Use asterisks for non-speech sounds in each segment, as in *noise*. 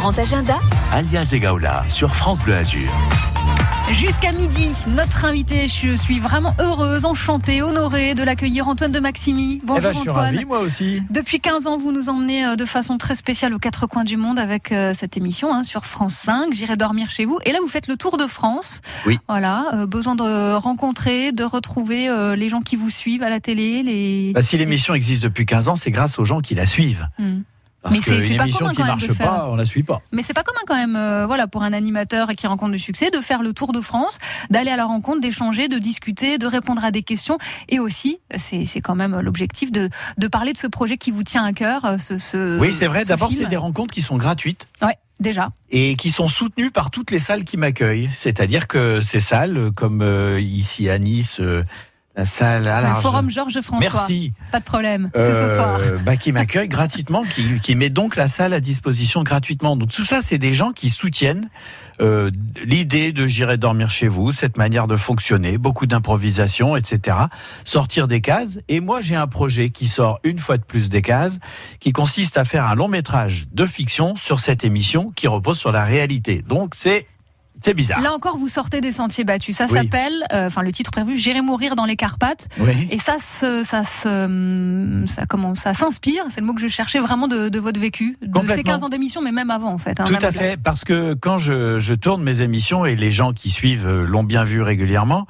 grand agenda Alias Egaola sur France Bleu Azur. Jusqu'à midi, notre invité, je suis vraiment heureuse, enchantée, honorée de l'accueillir, Antoine de Maximi. Bonjour eh ben, je suis Antoine. ravi, moi aussi. Depuis 15 ans, vous nous emmenez euh, de façon très spéciale aux quatre coins du monde avec euh, cette émission hein, sur France 5. J'irai dormir chez vous. Et là, vous faites le tour de France. Oui. Voilà, euh, besoin de rencontrer, de retrouver euh, les gens qui vous suivent à la télé. Les... Bah, si l'émission existe depuis 15 ans, c'est grâce aux gens qui la suivent. Hmm. Parce Mais c'est- c'est qu'une émission qui marche pas, on la suit pas. Mais c'est pas commun quand même, euh, voilà, pour un animateur qui rencontre du succès, de faire le tour de France, d'aller à la rencontre, d'échanger, de discuter, de répondre à des questions, et aussi, c'est quand même l'objectif de, de parler de ce projet qui vous tient à cœur. euh, Ce, ce- Oui, c'est vrai. ce D'abord, c'est des rencontres qui sont gratuites Ouais, déjà. et qui sont soutenues par toutes les salles qui m'accueillent. C'est-à-dire que ces salles, comme euh, ici à Nice, la salle à Le forum Georges François. Merci. Pas de problème. C'est Euh, ce soir. *laughs* bah, qui m'accueille gratuitement, qui, qui met donc la salle à disposition gratuitement. Donc tout ça, c'est des gens qui soutiennent euh, l'idée de j'irai dormir chez vous, cette manière de fonctionner, beaucoup d'improvisation, etc. Sortir des cases. Et moi, j'ai un projet qui sort une fois de plus des cases, qui consiste à faire un long métrage de fiction sur cette émission qui repose sur la réalité. Donc c'est c'est bizarre. Là encore, vous sortez des sentiers battus. Ça Oui. s'appelle, euh, enfin le titre prévu, J'irai mourir dans les Carpates. Oui. Et ça, se, ça, se, ça, comment, ça s'inspire, c'est le mot que je cherchais vraiment de, de votre vécu, de ces Complètement. 15 ans d'émission, mais même avant en fait. hein, Tout à fait, parce que quand je, je tourne mes émissions et les gens qui suivent euh, l'ont bien vu régulièrement,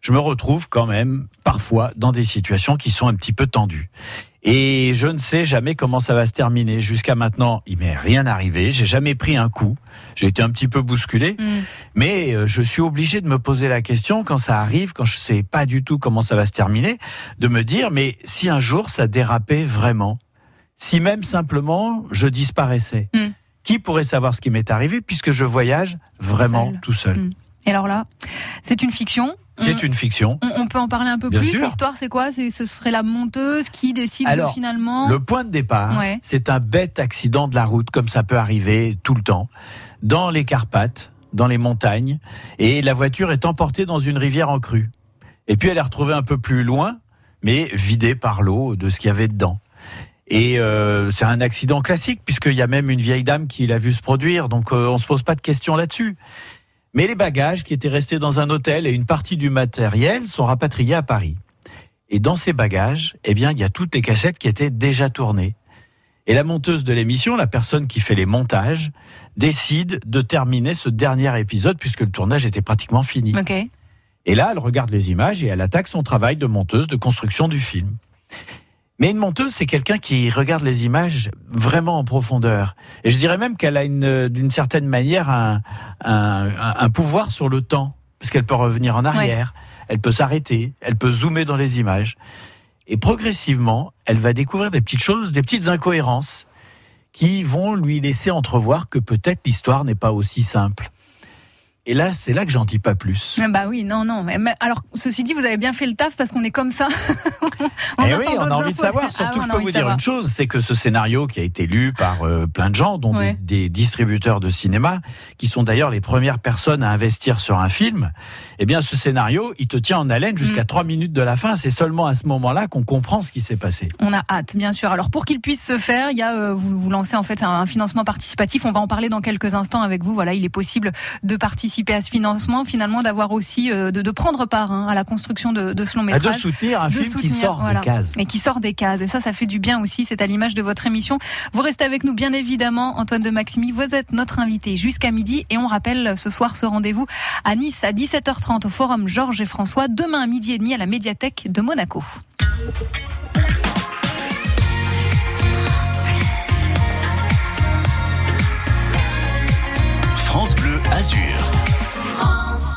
je me retrouve quand même parfois dans des situations qui sont un petit peu tendues. Et je ne sais jamais comment ça va se terminer. Jusqu'à maintenant, il m'est rien arrivé. J'ai jamais pris un coup. J'ai été un petit peu bousculé, Mm. mais euh, je suis obligé de me poser la question quand ça arrive, quand je sais pas du tout comment ça va se terminer, de me dire mais si un jour ça dérapait vraiment, si même simplement je disparaissais, Mm. qui pourrait savoir ce qui m'est arrivé puisque je voyage vraiment Seul. tout seul. Mm. Et alors là, c'est une fiction. C'est on, une fiction. on- on peut en parler un peu Bien plus. L'histoire, c'est quoi? Ce serait la monteuse qui décide Alors, finalement? Le point de départ, Ouais. c'est un bête accident de la route, comme ça peut arriver tout le temps, dans les Carpates, dans les montagnes, et la voiture est emportée dans une rivière en crue. Et puis elle est retrouvée un peu plus loin, mais vidée par l'eau de ce qu'il y avait dedans. Et euh, c'est un accident classique, puisqu'il y a même une vieille dame qui l'a vu se produire, donc euh, on se pose pas de questions là-dessus. Mais les bagages qui étaient restés dans un hôtel et une partie du matériel sont rapatriés à Paris. Et dans ces bagages, eh bien, il y a toutes les cassettes qui étaient déjà tournées. Et la monteuse de l'émission, la personne qui fait les montages, décide de terminer ce dernier épisode puisque le tournage était pratiquement fini. Et là, elle regarde les images et elle attaque son travail de monteuse de construction du film. Mais une monteuse, c'est quelqu'un qui regarde les images vraiment en profondeur. Et je dirais même qu'elle a une, d'une certaine manière un, un, un- un pouvoir sur le temps, parce qu'elle peut revenir en arrière, elle peut s'arrêter, elle peut zoomer dans les images. Et progressivement, elle va découvrir des petites choses, des petites incohérences, qui vont lui laisser entrevoir que peut-être l'histoire n'est pas aussi simple. Et là, c'est là que j'en dis pas plus. Ah Bah oui, non, non. Alors, ceci dit, vous avez bien fait le taf parce qu'on est comme ça. *laughs* Eh attend oui, on a envie de savoir. Ah, Surtout, on je peux vous dire une chose, c'est que ce scénario qui a été lu par euh, plein de gens, dont Ouais. des, des distributeurs de cinéma, qui sont d'ailleurs les premières personnes à investir sur un film, eh bien, ce scénario, il te tient en haleine jusqu'à Mm. trois minutes de la fin. C'est seulement à ce moment-là qu'on comprend ce qui s'est passé. On a hâte, bien sûr. Alors pour qu'il puisse se faire, il y a euh, vous, vous lancez en fait un, un financement participatif. On va en parler dans quelques instants avec vous. Voilà, il est possible de participer à ce financement, finalement d'avoir aussi euh, de, de prendre part hein, à la construction de, de ce long de métrage. soutenir un de film qui sort voilà. des cases. Et qui sort des cases. Et ça, ça fait du bien aussi. C'est à l'image de votre émission. Vous restez avec nous, bien évidemment, Antoine de Maximi. Vous êtes notre invité jusqu'à midi. Et on rappelle ce soir ce rendez-vous à Nice à 17h30 au Forum Georges et François. Demain à midi et demi à la médiathèque de Monaco. France Bleu Azur.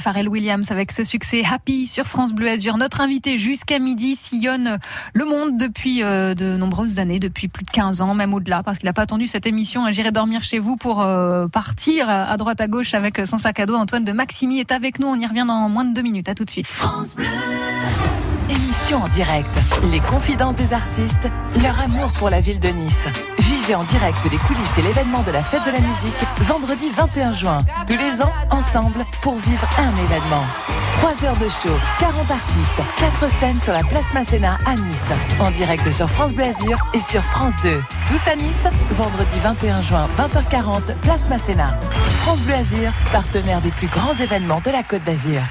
Pharrell Williams avec ce succès Happy sur France Bleu Azur. Notre invité jusqu'à midi sillonne le monde depuis euh, de nombreuses années, depuis plus de 15 ans, même au-delà, parce qu'il n'a pas attendu cette émission. J'irai dormir chez vous pour euh, partir à droite à gauche avec son sac à dos. Antoine de Maximi est avec nous. On y revient dans moins de deux minutes. À tout de suite. Émission en direct. Les confidences des artistes, leur amour pour la ville de Nice. En direct les coulisses et l'événement de la fête de la musique vendredi 21 juin. Tous les ans, ensemble, pour vivre un événement. 3 heures de show, 40 artistes, 4 scènes sur la place Masséna à Nice. En direct sur France Bleu Azur et sur France 2. Tous à Nice, vendredi 21 juin, 20h40, place Masséna. France Bleu Azur, partenaire des plus grands événements de la Côte d'Azur.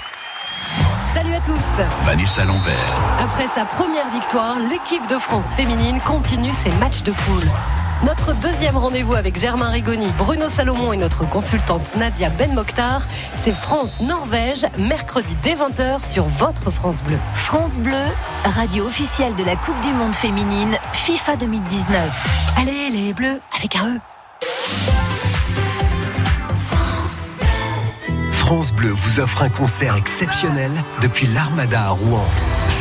Salut à tous Vanessa Lambert. Après sa première victoire, l'équipe de France féminine continue ses matchs de poule. Notre deuxième rendez-vous avec Germain Rigoni, Bruno Salomon et notre consultante Nadia Ben Mokhtar, c'est France-Norvège, mercredi dès 20h sur votre France Bleu. France Bleu, radio officielle de la Coupe du Monde féminine FIFA 2019. Allez les bleus avec un E France Bleu vous offre un concert exceptionnel depuis l'Armada à Rouen.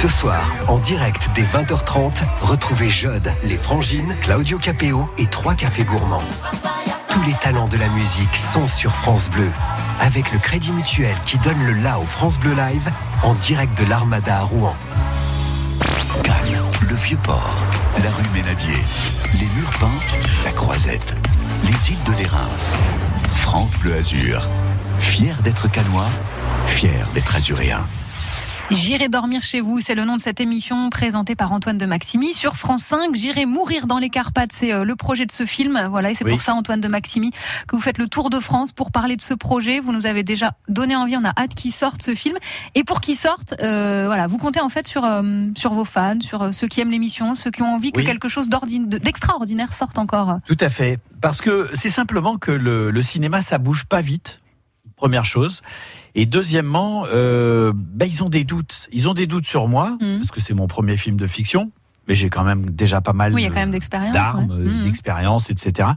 Ce soir, en direct dès 20h30, retrouvez Jode, les Frangines, Claudio Capéo et trois cafés gourmands. Tous les talents de la musique sont sur France Bleu. Avec le Crédit Mutuel qui donne le la au France Bleu Live en direct de l'Armada à Rouen. Cannes, le Vieux-Port, la rue Ménadier, les murs peints, la Croisette, les îles de l'Érins. France Bleu Azur. Fier d'être canois, fier d'être azuréen. J'irai dormir chez vous, c'est le nom de cette émission présentée par Antoine de Maximi sur France 5. J'irai mourir dans les Carpates, c'est euh, le projet de ce film. Voilà, et c'est Oui. pour ça, Antoine de Maximi, que vous faites le tour de France pour parler de ce projet. Vous nous avez déjà donné envie, on a hâte qu'il sorte ce film. Et pour qu'il sorte, euh, voilà, vous comptez en fait sur, euh, sur vos fans, sur ceux qui aiment l'émission, ceux qui ont envie que quelque chose d'extraordinaire sorte encore. Tout à fait. Parce que c'est simplement que le, le cinéma, ça bouge pas vite. Première chose. Et deuxièmement, euh, bah, ils ont des doutes. Ils ont des doutes sur moi, Mhm. parce que c'est mon premier film de fiction. Mais j'ai quand même déjà pas mal Oui, d'armes, ouais. Mhm. d'expérience, etc.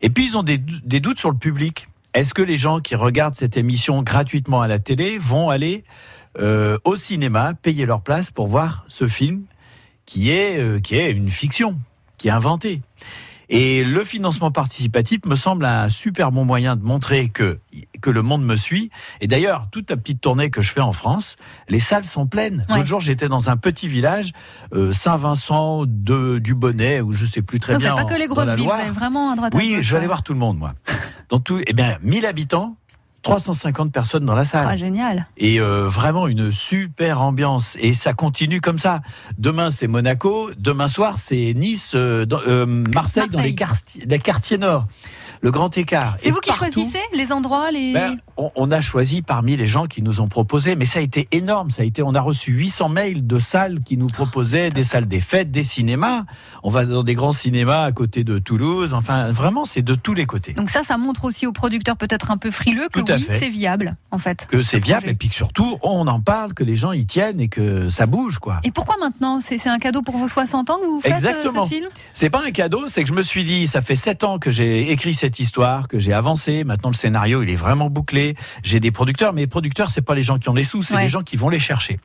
Et puis ils ont des, des doutes sur le public. Est-ce que les gens qui regardent cette émission gratuitement à la télé vont aller euh, au cinéma, payer leur place pour voir ce film qui est, euh, qui est une fiction, qui est inventé et le financement participatif me semble un super bon moyen de montrer que, que le monde me suit. Et d'ailleurs, toute la petite tournée que je fais en France, les salles sont pleines. Ouais. L'autre jour, j'étais dans un petit village, euh, Saint-Vincent de, du Bonnet, ou je sais plus très Vous bien. pas en- que les grosses villes, vraiment à droite à Oui, gauche, je vais aller ouais. voir tout le monde, moi. Dans tout, eh bien, 1000 habitants, 350 personnes dans la salle Ah, génial. et euh, vraiment une super ambiance et ça continue comme ça. Demain c'est Monaco, demain soir c'est Nice, euh, dans- euh, Marseille, dans Marseille. les quartiers, les quartiers nord. Le grand écart. C'est vous qui partout, choisissez les endroits, les. ben, on, on a choisi parmi les gens qui nous ont proposé, mais ça a été énorme. Ça a été, on a reçu 800 mails de salles qui nous proposaient des salles des fêtes, des cinémas. On va dans des grands cinémas à côté de Toulouse. Enfin, vraiment, c'est de tous les côtés. Donc ça, ça montre aussi aux producteurs peut-être un peu frileux que oui, c'est viable, en fait. Que c'est ce viable projet. et puis que surtout, on en parle, que les gens y tiennent et que ça bouge, quoi. Et pourquoi maintenant? C'est un cadeau pour vos 60 ans que vous faites euh, Exactement. ce film? C'est pas un cadeau, c'est que je me suis dit, ça fait sept ans que j'ai écrit cette histoire, que j'ai avancé. Maintenant, le scénario, il est vraiment bouclé. J'ai des producteurs, mais les producteurs, c'est pas les gens qui ont les sous, c'est Ouais. les gens qui vont les chercher.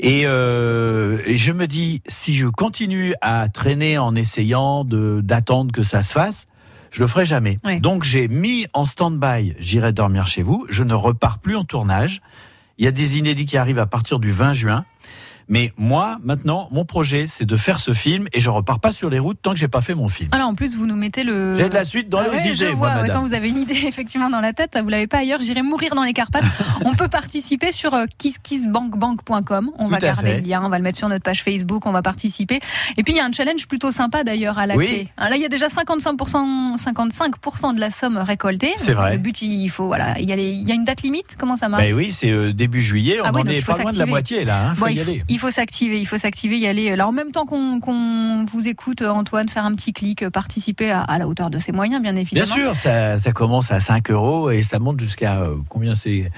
Et, euh, et je me dis, si je continue à traîner en essayant d'attendre que ça se fasse, je le ferai jamais. Ouais. Donc, j'ai mis en stand-by. J'irai dormir chez vous. Je ne repars plus en tournage. Il y a des inédits qui arrivent à partir du 20 juin. Mais moi, maintenant, mon projet, c'est de faire ce film et je repars pas sur les routes tant que j'ai pas fait mon film. Alors en plus, vous nous mettez le. J'ai de la suite dans Ah les ouais, je idées, moi, vois, ouais, quand vous avez une idée *laughs* effectivement dans la tête, vous l'avez pas ailleurs. J'irai mourir dans les Carpates. *laughs* on peut participer sur euh, kisskissbankbank.com. On Tout va garder fait. le lien, on va le mettre sur notre page Facebook, on va participer. Et puis il y a un challenge plutôt sympa d'ailleurs à la Oui. là, il y a déjà 55%, 55% de la somme récoltée. C'est vrai. Le but, il faut voilà, il y a, les- il y a une date limite. Comment ça marche Ben oui, c'est euh, début juillet, on Ah oui, en est pas loin de la moitié là, hein, faut y faut, aller. Il faut s'activer, il faut s'activer, y aller. Là, en même temps qu'on vous écoute, Antoine, faire un petit clic, euh, participer à, la hauteur de ses moyens, bien Bien évidemment. sûr, ça, ça commence à 5 euros et ça monte jusqu'à euh, combien c'est?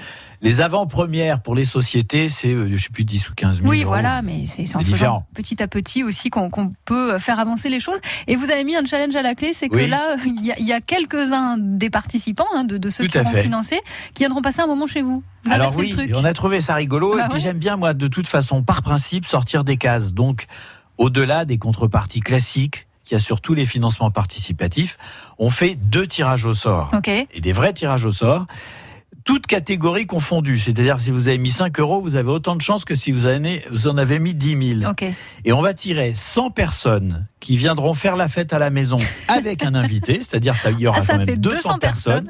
Les avant-premières pour les sociétés, c'est, euh, je sais plus, 10 ou 15 000 Oui, euros. voilà, mais c'est en faisant petit à petit aussi qu'on peut faire avancer les choses. Et vous avez mis un challenge à la clé, c'est que Oui. là, il y a, il y a quelques-uns des participants, hein, de, de ceux Tout qui fait. financer, qui viendront passer un moment chez vous. Vous Alors oui, on a trouvé ça rigolo. Bah et puis ouais. j'aime bien, moi, de toute façon, par principe, sortir des cases. Donc, au-delà des contreparties classiques qu'il y a sur tous les financements participatifs, on fait deux tirages au sort. Et des vrais tirages au sort. Toutes catégories confondues. C'est-à-dire, si vous avez mis 5 euros, vous avez autant de chances que si vous, en avez- vous en avez mis 10 000. Ok. Et on va tirer 100 personnes qui viendront faire la fête à la maison *laughs* avec un invité. C'est-à-dire, ça, il y aura Ah, ça quand même fait 200, personnes.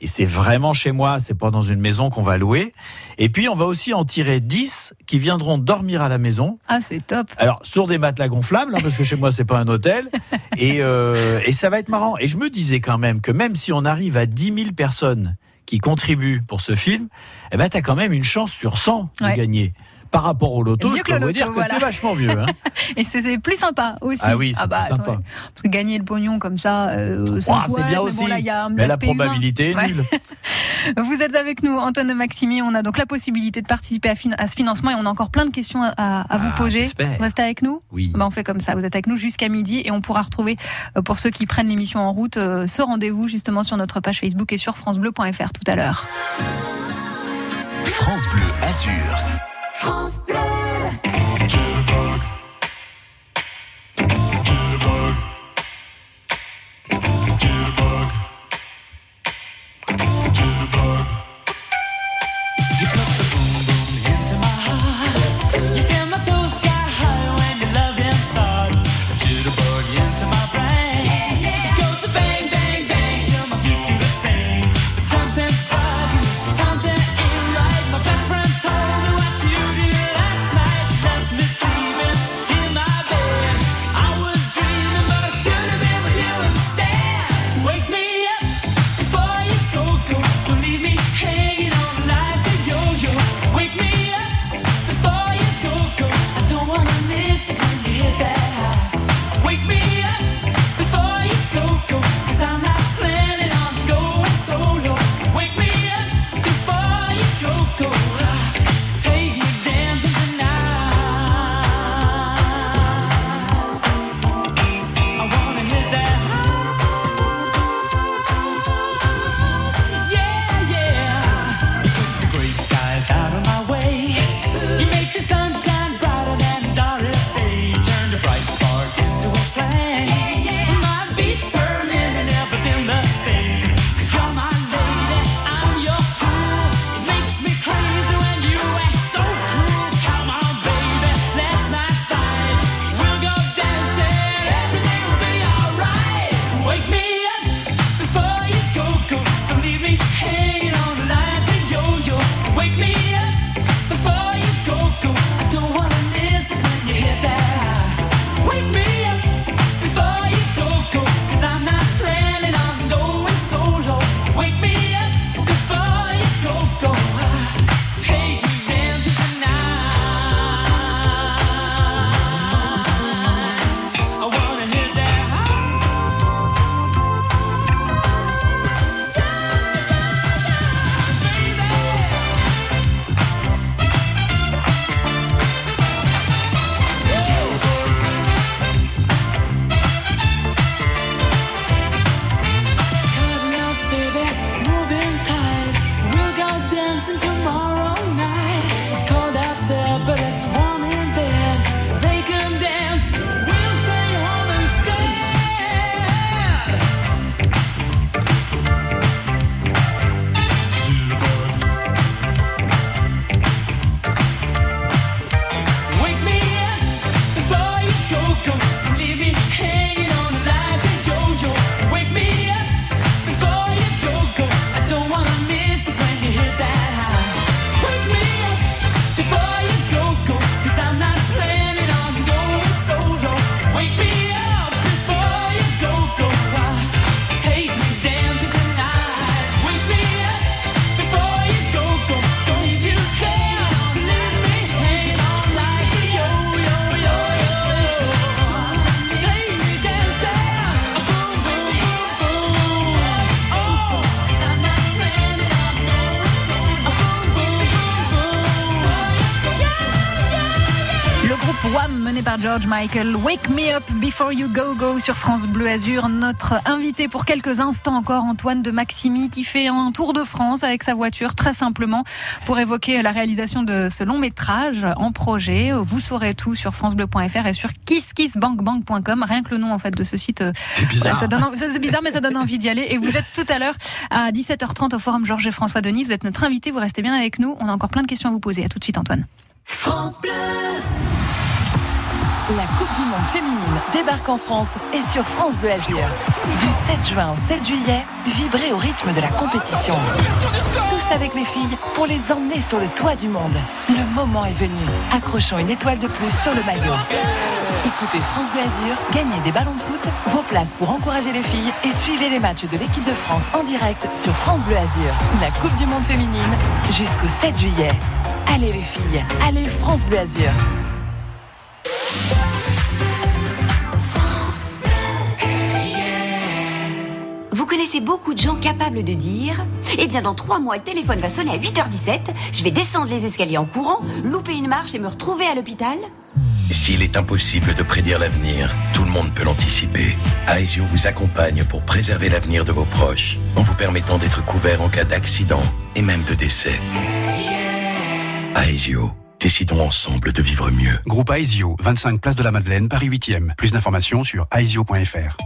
Et c'est vraiment chez moi, c'est pas dans une maison qu'on va louer. Et puis on va aussi en tirer 10 qui viendront dormir à la maison. Ah, c'est top. Alors sur des matelas gonflables, hein, parce que chez moi c'est pas un hôtel. *laughs* Et, euh, et ça va être marrant. Et je me disais quand même que même si on arrive à 10 000 personnes qui contribuent pour ce film, eh ben t'as quand même une chance sur 100 de Ouais. gagner. Par rapport au loto, Mieux je peux vous dire que voilà. c'est vachement mieux. Hein. *laughs* Et c'est plus sympa aussi. Ah oui, c'est bah, plus sympa. Parce que gagner le pognon comme ça, euh, c'est bien mais aussi, bon, là, il y a un mais la humain. probabilité est Ouais. nulle. *laughs* Vous êtes avec nous, Antoine de Maximi. On a donc la possibilité de participer à, ce financement et on a encore plein de questions à, à vous Ah, poser. restez avec nous Oui. Ben, on fait comme ça. Vous êtes avec nous jusqu'à midi et on pourra retrouver, euh, pour ceux qui prennent l'émission en route, euh, ce rendez-vous justement sur notre page Facebook et sur FranceBleu.fr tout à l'heure. France Bleu Azur. Ain't Michael. Wake me up before you go go sur France Bleu Azur. Notre invité pour quelques instants encore, Antoine de Maximi, qui fait un tour de France avec sa voiture, très simplement, pour évoquer la réalisation de ce long métrage en projet. Vous saurez tout sur francebleu.fr et sur kisskissbankbank.com. Rien que le nom, en fait, de ce site. C'est bizarre. Ça donne, c'est bizarre, mais ça donne envie d'y aller. Et vous êtes tout à l'heure à 17h30 au Forum Georges et François Denis. Vous êtes notre invité. Vous restez bien avec nous. On a encore plein de questions à vous poser. À tout de suite, Antoine. La Coupe du Monde féminine débarque en France et sur France Bleu Azur. Du 7 juin au 7 juillet, vibrez au rythme de la compétition. Tous avec les filles pour les emmener sur le toit du monde. Le moment est venu. Accrochons une étoile de plus sur le maillot. Écoutez France Bleu Azur, gagnez des ballons de foot, vos places pour encourager les filles et suivez les matchs de l'équipe de France en direct sur France Bleu Azur. La Coupe du Monde féminine jusqu'au 7 juillet. Allez les filles, allez France Bleu Azur. Connaissez beaucoup de gens capables de dire Eh bien, dans trois mois, le téléphone va sonner à 8h17, je vais descendre les escaliers en courant, louper une marche et me retrouver à l'hôpital S'il est impossible de prédire l'avenir, tout le monde peut l'anticiper. Aesio vous accompagne pour préserver l'avenir de vos proches, en vous permettant d'être couvert en cas d'accident et même de décès. Aesio, décidons ensemble de vivre mieux. Groupe Aesio, 25 place de la Madeleine, Paris 8e. Plus d'informations sur aesio.fr.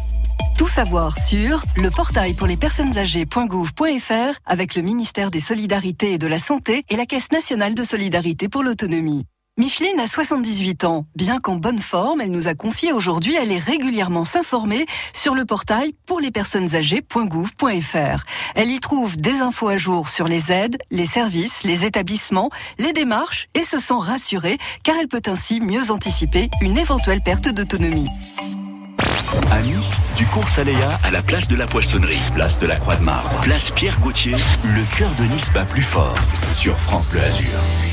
Tout savoir sur le portail pour les personnes âgées.gouv.fr avec le ministère des Solidarités et de la Santé et la Caisse nationale de solidarité pour l'autonomie. Micheline a 78 ans. Bien qu'en bonne forme, elle nous a confié aujourd'hui aller régulièrement s'informer sur le portail pour les personnes âgées.gouv.fr. Elle y trouve des infos à jour sur les aides, les services, les établissements, les démarches et se sent rassurée car elle peut ainsi mieux anticiper une éventuelle perte d'autonomie. À Nice, du cours Saléa à la place de la Poissonnerie, place de la Croix de Marbre, place Pierre Gauthier, le cœur de Nice bat plus fort sur France Bleu Azur.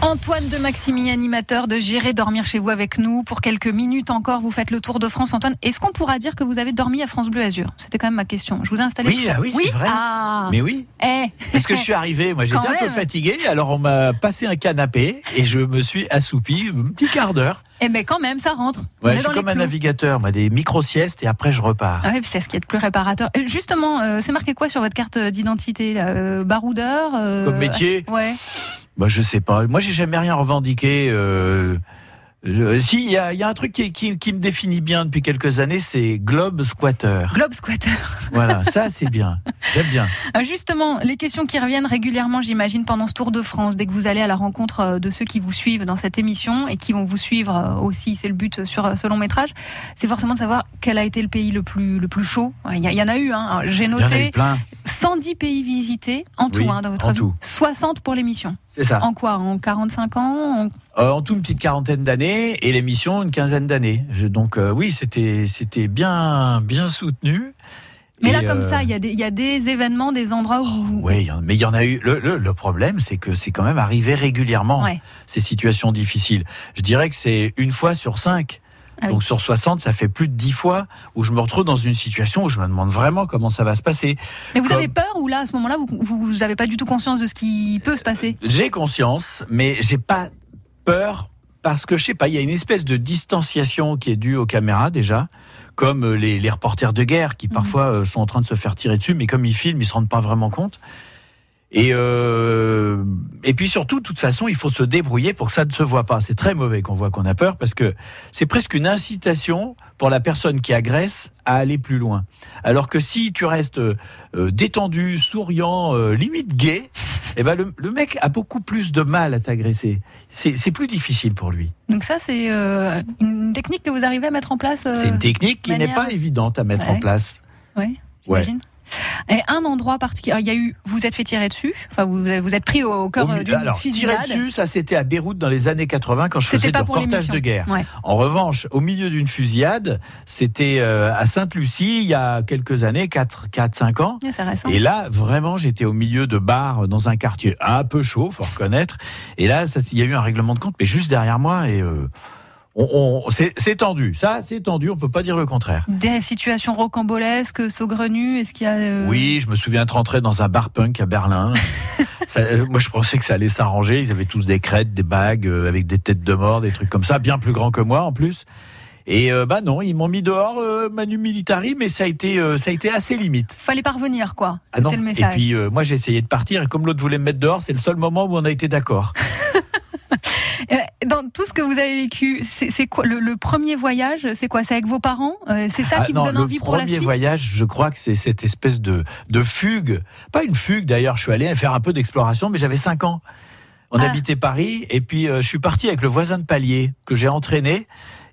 Antoine de Maximi, animateur de J'irai dormir chez vous avec nous. Pour quelques minutes encore, vous faites le tour de France. Antoine, est-ce qu'on pourra dire que vous avez dormi à France Bleu Azur? C'était quand même ma question. Je vous ai installé. Oui, ah oui, c'est vrai. Ah. Mais oui. Eh. Parce que je suis arrivé, moi j'étais un peu fatigué, alors on m'a passé un canapé et je me suis assoupi un petit quart d'heure. Eh ben quand même, ça rentre. Ouais, je suis comme un navigateur, moi, des micro-siestes et après je repars. Ah oui, c'est ce qui est le plus réparateur. Euh, Justement, euh, c'est marqué quoi sur votre carte d'identité Euh, Baroudeur euh, Comme métier Ouais. Bah, je sais pas. Moi, j'ai jamais rien revendiqué. Euh, si, il y a, il y a un truc qui, qui- qui me définit bien depuis quelques années, c'est Globe Squatter. Globe Squatter. *laughs* Voilà, ça c'est bien. J'aime bien. Euh, Justement, les questions qui reviennent régulièrement, j'imagine, pendant ce Tour de France, dès que vous allez à la rencontre euh, de ceux qui vous suivent dans cette émission et qui vont vous suivre euh, aussi, c'est le but sur ce long métrage, c'est forcément de savoir quel a été le pays le plus, le plus chaud. Il y, en a eu, hein. j'ai eu noté plein. 110 pays visités en tout Oui, hein, dans votre en vie. tout. 60 pour l'émission. C'est ça. En quoi? En 45 ans? En- Euh, en tout, une petite quarantaine d'années et l'émission, une quinzaine d'années. Donc, euh, oui, c'était bien, bien soutenu. Mais Et, là, comme euh, ça, il y, a des- il y a des événements, des endroits où vous... Oui, mais il y en a eu. Le, le- le problème, c'est que c'est quand même arrivé régulièrement Ouais. ces situations difficiles. Je dirais que c'est une fois sur cinq. Ah oui. Donc sur 60, ça fait plus de 10 fois où je me retrouve dans une situation où je me demande vraiment comment ça va se passer. Mais vous Comme- avez peur ou là, à ce moment-là, vous vous avez pas du tout conscience de ce qui peut se passer? J'ai conscience, mais j'ai pas peur parce que je sais pas, il y a une espèce de distanciation qui est due aux caméras déjà, comme euh, les, les reporters de guerre qui parfois euh, sont en train de se faire tirer dessus, mais comme ils filment, ils se rendent pas vraiment compte. Et euh, et puis surtout, de toute façon, il faut se débrouiller pour que ça ne se voit pas. C'est très mauvais qu'on voit qu'on a peur parce que c'est presque une incitation pour la personne qui agresse à aller plus loin. Alors que si tu restes euh, détendu, souriant, euh, limite gay, *laughs* eh ben le, le mec a beaucoup plus de mal à t'agresser. C'est plus difficile pour lui. Donc ça, c'est euh, une technique que vous arrivez à mettre en place euh, C'est une technique qui n'est pas évidente à mettre Ouais. en place. Oui, Ouais. Et un endroit particulier, il y a eu, vous êtes fait tirer dessus, enfin vous vous êtes pris au, cœur euh, milieu- d'une alors, tirer dessus, ça c'était à Beyrouth dans les années 80 quand je faisais du reportage de guerre. Ouais. En revanche, au milieu d'une fusillade, c'était euh, à Sainte-Lucie il y a quelques années, 4 4 5 ans. Ouais. Et là, vraiment, j'étais au milieu de bars dans un quartier un peu chaud, faut reconnaître. Et là, ça, il y a eu un règlement de compte, mais juste derrière moi, et euh, on, on- c'est tendu. Ça, c'est tendu. On peut pas dire le contraire. Des situations rocambolesques, saugrenues, est-ce qu'il y a... euh, Oui, je me souviens de rentrer dans un bar punk à Berlin. *laughs* Ça, euh, moi, je pensais que ça allait s'arranger. Ils avaient tous des crêtes, des bagues euh, avec des têtes de mort, des trucs comme ça, bien plus grands que moi en plus. Et euh, bah non, ils m'ont mis dehors euh, Manu Militari, mais ça a été euh, ça a été assez limite. Fallait parvenir, quoi. Ah non. Le Et message. puis euh, moi j'ai essayé de partir et comme l'autre voulait me mettre dehors, c'est le seul moment où on a été d'accord. *laughs* Euh, Dans tout ce que vous avez vécu, c'est quoi le, le premier voyage C'est quoi C'est avec vos parents Euh, C'est ça Ah qui non, vous donne le envie pour la premier suite? voyage, je crois que c'est cette espèce de de fugue, pas une fugue d'ailleurs. Je suis allé faire un peu d'exploration, mais j'avais 5 ans. On Ah. habitait Paris et puis euh, je suis parti avec le voisin de palier que j'ai entraîné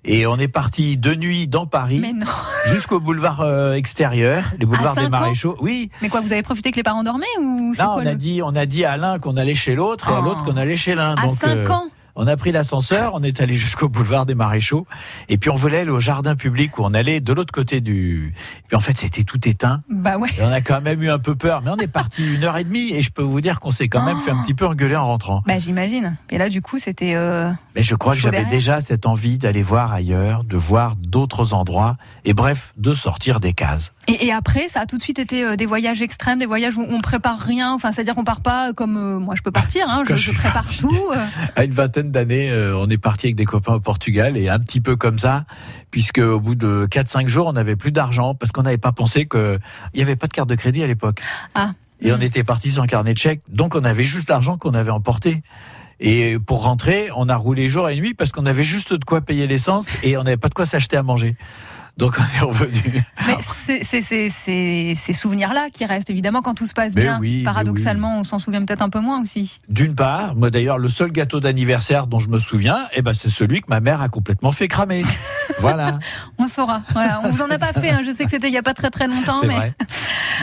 et on est parti de nuit dans Paris *laughs* jusqu'au boulevard euh, extérieur, les boulevards des Maréchaux. Oui. Mais quoi, vous avez profité que les parents dormaient ou Non, quoi on a le- dit on a dit à l'un qu'on allait chez l'autre et à l'autre qu'on allait chez l'un. À Donc 5 euh, ans on a pris l'ascenseur, on est allé jusqu'au boulevard des Maréchaux, et puis on voulait aller au jardin public où on allait de l'autre côté du. Et puis en fait, c'était tout éteint. Bah ouais. Et on a quand même eu un peu peur, mais on est parti une heure et demie, et je peux vous dire qu'on s'est quand même Oh. fait un petit peu engueuler en rentrant. Bah j'imagine. Et là, du coup, c'était. euh, Mais je crois que j'avais déjà cette envie d'aller voir ailleurs, de voir d'autres endroits, et bref, de sortir des cases. Et, et après, ça a tout de suite été euh, des voyages extrêmes, des voyages où on prépare rien. Enfin, c'est-à-dire qu'on part pas comme euh, moi, je peux partir. Hein, je, prépare parti. tout. euh. À une vingtaine d'années, euh, on est parti avec des copains au Portugal et un petit peu comme ça, puisque au bout de 4-5 jours, on n'avait plus d'argent parce qu'on n'avait pas pensé qu'il n'y avait pas de carte de crédit à l'époque. Ah. Et on était parti sans carnet de chèque, donc on avait juste l'argent qu'on avait emporté. Et pour rentrer, on a roulé jour et nuit parce qu'on avait juste de quoi payer l'essence et on n'avait pas de quoi s'acheter à manger. Donc on est revenu. Mais c'est- ces souvenirs-là qui restent évidemment quand tout se passe Mais bien. oui, Paradoxalement, on s'en souvient peut-être un peu moins aussi. D'une part, moi d'ailleurs, le seul gâteau d'anniversaire dont je me souviens, eh ben, c'est celui que ma mère a complètement fait cramer. *laughs* voilà. On saura. Voilà, on vous en a pas fait. hein. Je sais que c'était il y a pas très très longtemps, C'est mais vrai.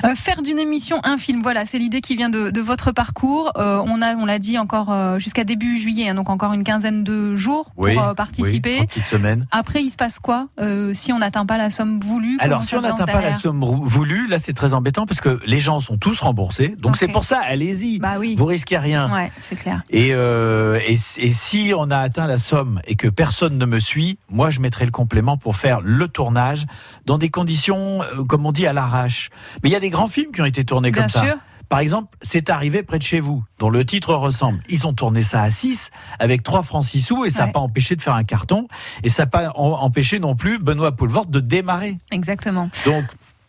Euh, faire d'une émission un film, voilà, c'est l'idée qui vient de, de votre parcours. Euh, on a, on l'a dit encore euh, jusqu'à début juillet, hein, donc encore une quinzaine de jours pour Oui, participer. oui, trois petites semaines. Après, il se passe quoi si on n'atteint pas la somme voulue? Alors, si on n'atteint pas la somme voulue, là, c'est très embêtant parce que les gens sont tous remboursés. Donc, c'est pour ça, allez-y. Bah oui. Vous risquez rien. Ouais, c'est clair. Et, et, et si on a atteint la somme et que personne ne me suit, moi, je mettrai le complément pour faire le tournage dans des conditions, comme on dit, à l'arrache. Mais il y a des grands films qui ont été tournés Bien comme ça. sûr. Par exemple, c'est arrivé près de chez vous, dont le titre ressemble. Ils ont tourné ça à 6 avec 3 francs 6 sous et ça n'a Ouais. pas empêché de faire un carton et ça n'a pas empêché non plus Benoît Poulvord de démarrer. Exactement. Donc,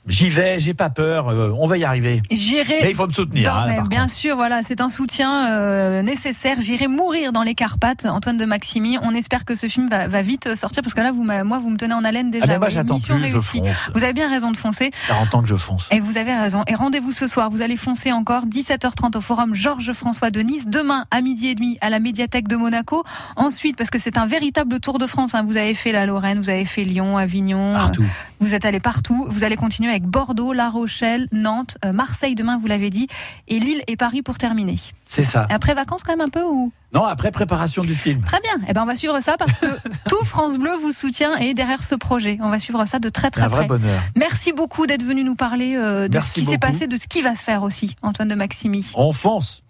j'y vais, j'ai pas peur, euh, on va y arriver. J'irai. Mais il faut me soutenir. hein, bien contre. sûr, voilà, c'est un soutien euh, nécessaire. J'irai mourir dans les Carpates, Antoine de Maximi. On espère que ce film va, va vite sortir parce que là, vous, moi, vous me tenez en haleine déjà. Ah, mais moi, j'attends plus, je réussie. fonce. Vous avez bien raison de foncer. 40 ans que je fonce. Et vous avez raison. Et rendez-vous ce soir. Vous allez foncer encore 17h30 au forum Georges-François de Nice. Demain à midi et demi à la médiathèque de Monaco. Ensuite, parce que c'est un véritable tour de France. hein, vous avez fait la Lorraine, vous avez fait Lyon, Avignon. Partout. euh, Vous êtes allé partout. Vous allez continuer avec Bordeaux, La Rochelle, Nantes, euh, Marseille demain, vous l'avez dit, et Lille et Paris pour terminer. C'est ça. Après vacances quand même un peu ou? Non, après préparation du film. Très bien. Eh ben on va suivre ça parce que *laughs* tout France Bleu vous soutient et est derrière ce projet. On va suivre ça de très très un vrai près. bonheur. Merci beaucoup d'être venu nous parler euh, de Merci ce qui s'est passé, de ce qui va se faire aussi, Antoine de Maximi. On fonce.